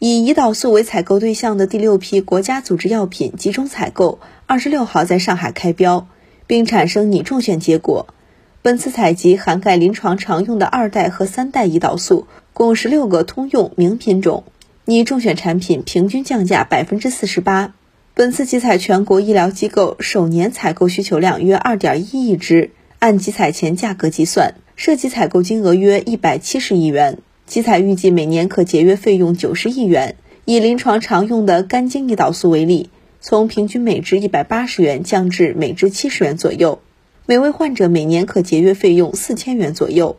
以胰岛素为采购对象的第六批国家组织药品集中采购，二十六号在上海开标，并产生拟中选结果。本次采集涵盖临床常用的二代和三代胰岛素，共十六个通用名品种，拟中选产品平均降价百分之四十八。本次集采全国医疗机构首年采购需求量约二点一亿支，按集采前价格计算，涉及采购金额约一百七十亿元。集采预计每年可节约费用九十亿元。以临床常用的肝精胰岛素为例，从平均每支一百八十元降至每支七十元左右，每位患者每年可节约费用四千元左右。